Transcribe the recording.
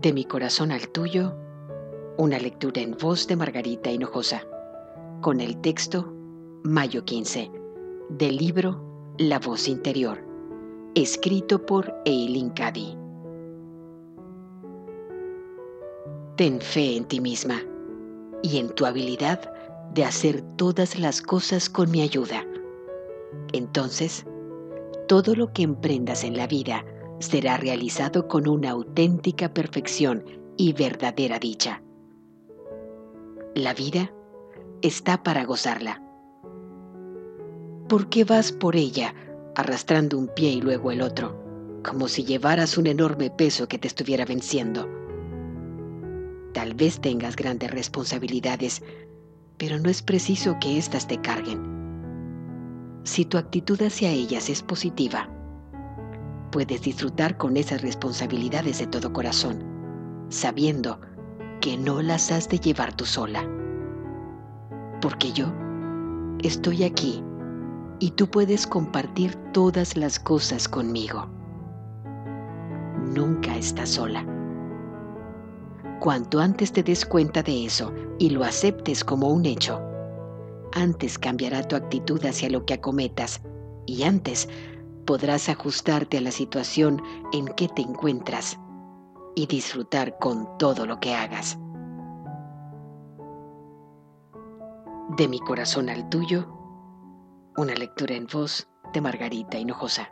De mi corazón al tuyo, una lectura en voz de Margarita Hinojosa, con el texto Mayo 15, del libro La voz interior, escrito por Eileen Cady. Ten fe en ti misma y en tu habilidad de hacer todas las cosas con mi ayuda. Entonces, todo lo que emprendas en la vida será realizado con una auténtica perfección y verdadera dicha. La vida está para gozarla. ¿Por qué vas por ella arrastrando un pie y luego el otro, como si llevaras un enorme peso que te estuviera venciendo? Tal vez tengas grandes responsabilidades, pero no es preciso que éstas te carguen. Si tu actitud hacia ellas es positiva, puedes disfrutar con esas responsabilidades de todo corazón, sabiendo que no las has de llevar tú sola. Porque yo estoy aquí y tú puedes compartir todas las cosas conmigo. Nunca estás sola. Cuanto antes te des cuenta de eso y lo aceptes como un hecho, antes cambiará tu actitud hacia lo que acometas y antes podrás ajustarte a la situación en que te encuentras y disfrutar con todo lo que hagas. De mi corazón al tuyo, una lectura en voz de Margarita Hinojosa.